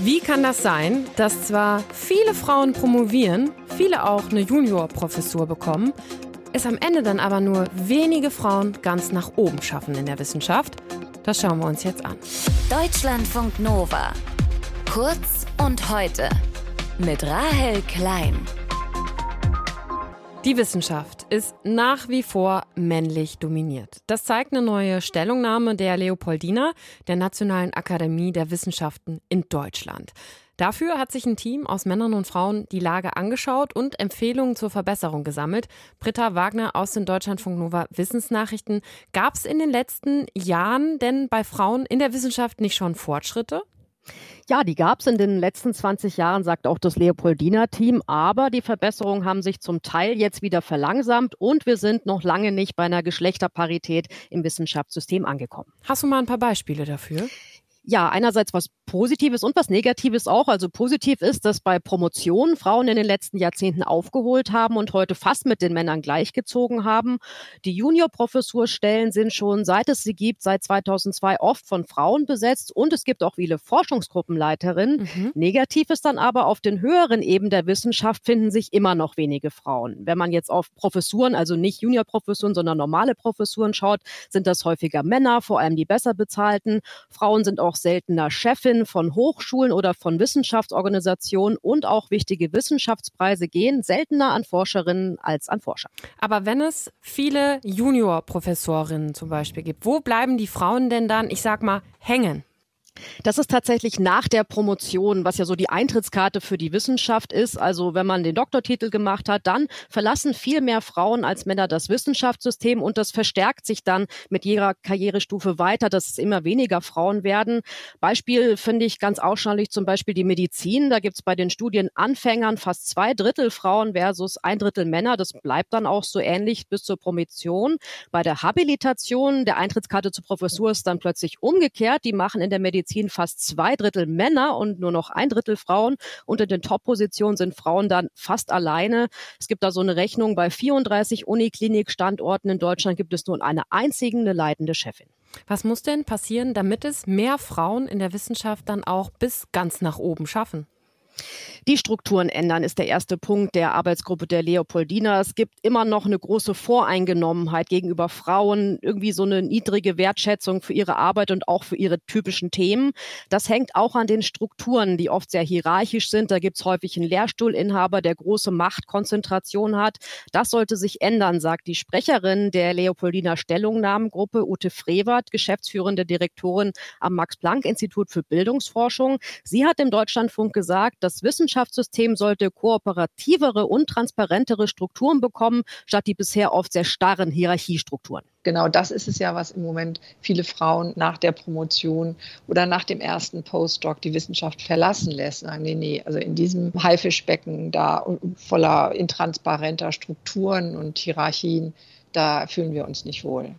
Wie kann das sein, dass zwar viele Frauen promovieren, viele auch eine Juniorprofessur bekommen, es am Ende dann aber nur wenige Frauen ganz nach oben schaffen in der Wissenschaft? Das schauen wir uns jetzt an. Deutschlandfunk Nova. Kurz und heute. Mit Rahel Klein. Die Wissenschaft ist nach wie vor männlich dominiert. Das zeigt eine neue Stellungnahme der Leopoldina, der Nationalen Akademie der Wissenschaften in Deutschland. Dafür hat sich ein Team aus Männern und Frauen die Lage angeschaut und Empfehlungen zur Verbesserung gesammelt. Britta Wagner aus den Deutschlandfunk Nova Wissensnachrichten. Gab es in den letzten Jahren denn bei Frauen in der Wissenschaft nicht schon Fortschritte? Ja, die gab es in den letzten 20 Jahren, sagt auch das Leopoldina-Team. Aber die Verbesserungen haben sich zum Teil jetzt wieder verlangsamt und wir sind noch lange nicht bei einer Geschlechterparität im Wissenschaftssystem angekommen. Hast du mal ein paar Beispiele dafür? Ja, einerseits was Positives und was Negatives auch. Also positiv ist, dass bei Promotionen Frauen in den letzten Jahrzehnten aufgeholt haben und heute fast mit den Männern gleichgezogen haben. Die Juniorprofessurstellen sind schon, seit es sie gibt, seit 2002 oft von Frauen besetzt und es gibt auch viele Forschungsgruppenleiterinnen. Mhm. Negativ ist dann aber, auf den höheren Ebenen der Wissenschaft finden sich immer noch wenige Frauen. Wenn man jetzt auf Professuren, also nicht Juniorprofessuren, sondern normale Professuren schaut, sind das häufiger Männer, vor allem die besser bezahlten. Frauen sind auch seltener Chefin von Hochschulen oder von Wissenschaftsorganisationen und auch wichtige Wissenschaftspreise gehen seltener an Forscherinnen als an Forscher. Aber wenn es viele Juniorprofessorinnen zum Beispiel gibt, wo bleiben die Frauen denn dann, ich sag mal, hängen? Das ist tatsächlich nach der Promotion, was ja so die Eintrittskarte für die Wissenschaft ist. Also wenn man den Doktortitel gemacht hat, dann verlassen viel mehr Frauen als Männer das Wissenschaftssystem und das verstärkt sich dann mit jeder Karrierestufe weiter, dass es immer weniger Frauen werden. Beispiel finde ich ganz ausschaulich zum Beispiel die Medizin. Da gibt es bei den Studienanfängern fast zwei Drittel Frauen versus ein Drittel Männer. Das bleibt dann auch so ähnlich bis zur Promotion. Bei der Habilitation der Eintrittskarte zur Professur ist dann plötzlich umgekehrt. Die machen in der Medizin Medizin fast zwei Drittel Männer und nur noch ein Drittel Frauen. Unter den Top-Positionen sind Frauen dann fast alleine. Es gibt da so eine Rechnung, bei 34 Uniklinik-Standorten in Deutschland gibt es nur eine einzige eine leitende Chefin. Was muss denn passieren, damit es mehr Frauen in der Wissenschaft dann auch bis ganz nach oben schaffen? Die Strukturen ändern ist der erste Punkt der Arbeitsgruppe der Leopoldina. Es gibt immer noch eine große Voreingenommenheit gegenüber Frauen, irgendwie so eine niedrige Wertschätzung für ihre Arbeit und auch für ihre typischen Themen. Das hängt auch an den Strukturen, die oft sehr hierarchisch sind. Da gibt es häufig einen Lehrstuhlinhaber, der große Machtkonzentration hat. Das sollte sich ändern, sagt die Sprecherin der Leopoldina Stellungnahmengruppe, Ute Frevert, geschäftsführende Direktorin am Max-Planck-Institut für Bildungsforschung. Sie hat im Deutschlandfunk gesagt, das Wissenschaftssystem sollte kooperativere und transparentere Strukturen bekommen, statt die bisher oft sehr starren Hierarchiestrukturen. Genau das ist es ja, was im Moment viele Frauen nach der Promotion oder nach dem ersten Postdoc die Wissenschaft verlassen lässt. Sagen, nee, nee, also in diesem Haifischbecken da voller intransparenter Strukturen und Hierarchien, da fühlen wir uns nicht wohl.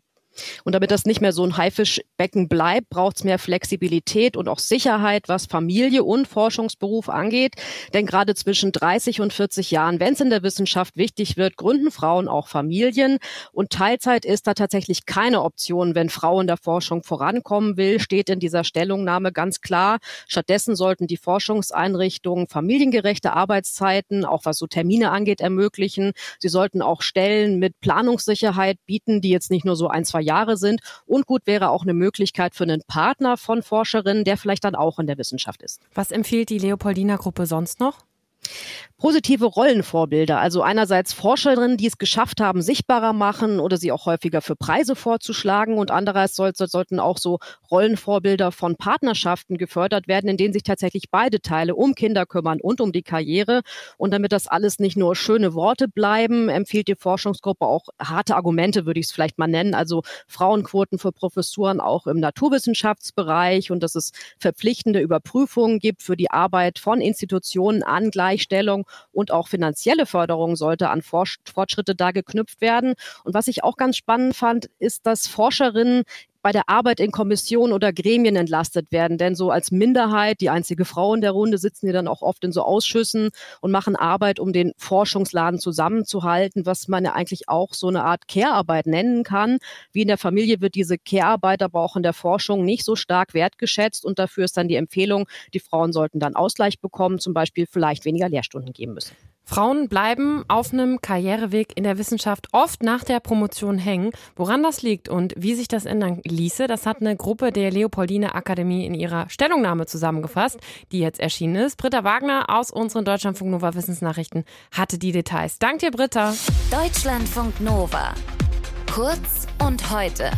Und damit das nicht mehr so ein Haifischbecken bleibt, braucht es mehr Flexibilität und auch Sicherheit, was Familie und Forschungsberuf angeht. Denn gerade zwischen 30 und 40 Jahren, wenn es in der Wissenschaft wichtig wird, gründen Frauen auch Familien. Und Teilzeit ist da tatsächlich keine Option, wenn Frau in der Forschung vorankommen will, steht in dieser Stellungnahme ganz klar. Stattdessen sollten die Forschungseinrichtungen familiengerechte Arbeitszeiten, auch was so Termine angeht, ermöglichen. Sie sollten auch Stellen mit Planungssicherheit bieten, die jetzt nicht nur so ein, zwei Jahre sind. Und gut wäre auch eine Möglichkeit für einen Partner von Forscherinnen, der vielleicht dann auch in der Wissenschaft ist. Was empfiehlt die Leopoldina Gruppe sonst noch? Positive Rollenvorbilder, also einerseits Forscherinnen, die es geschafft haben, sichtbarer machen oder sie auch häufiger für Preise vorzuschlagen und andererseits soll, sollten auch so Rollenvorbilder von Partnerschaften gefördert werden, in denen sich tatsächlich beide Teile um Kinder kümmern und um die Karriere. Und damit das alles nicht nur schöne Worte bleiben, empfiehlt die Forschungsgruppe auch harte Argumente, würde ich es vielleicht mal nennen, also Frauenquoten für Professuren auch im Naturwissenschaftsbereich und dass es verpflichtende Überprüfungen gibt für die Arbeit von Institutionen an Gleichstellung und auch finanzielle Förderung sollte an Fortschritte da geknüpft werden. Und was ich auch ganz spannend fand, ist, dass Forscherinnen bei der Arbeit in Kommissionen oder Gremien entlastet werden. Denn so als Minderheit, die einzige Frau in der Runde, sitzen die dann auch oft in so Ausschüssen und machen Arbeit, um den Forschungsladen zusammenzuhalten, was man ja eigentlich auch so eine Art Care-Arbeit nennen kann. Wie in der Familie wird diese Care-Arbeit aber auch in der Forschung nicht so stark wertgeschätzt und dafür ist dann die Empfehlung, die Frauen sollten dann Ausgleich bekommen, zum Beispiel vielleicht weniger Lehrstunden geben müssen. Frauen bleiben auf einem Karriereweg in der Wissenschaft oft nach der Promotion hängen. Woran das liegt und wie sich das ändern ließe, das hat eine Gruppe der Leopoldine Akademie in ihrer Stellungnahme zusammengefasst, die jetzt erschienen ist. Britta Wagner aus unseren Deutschlandfunk Nova Wissensnachrichten hatte die Details. Dank dir, Britta. Deutschlandfunk Nova. Kurz und heute.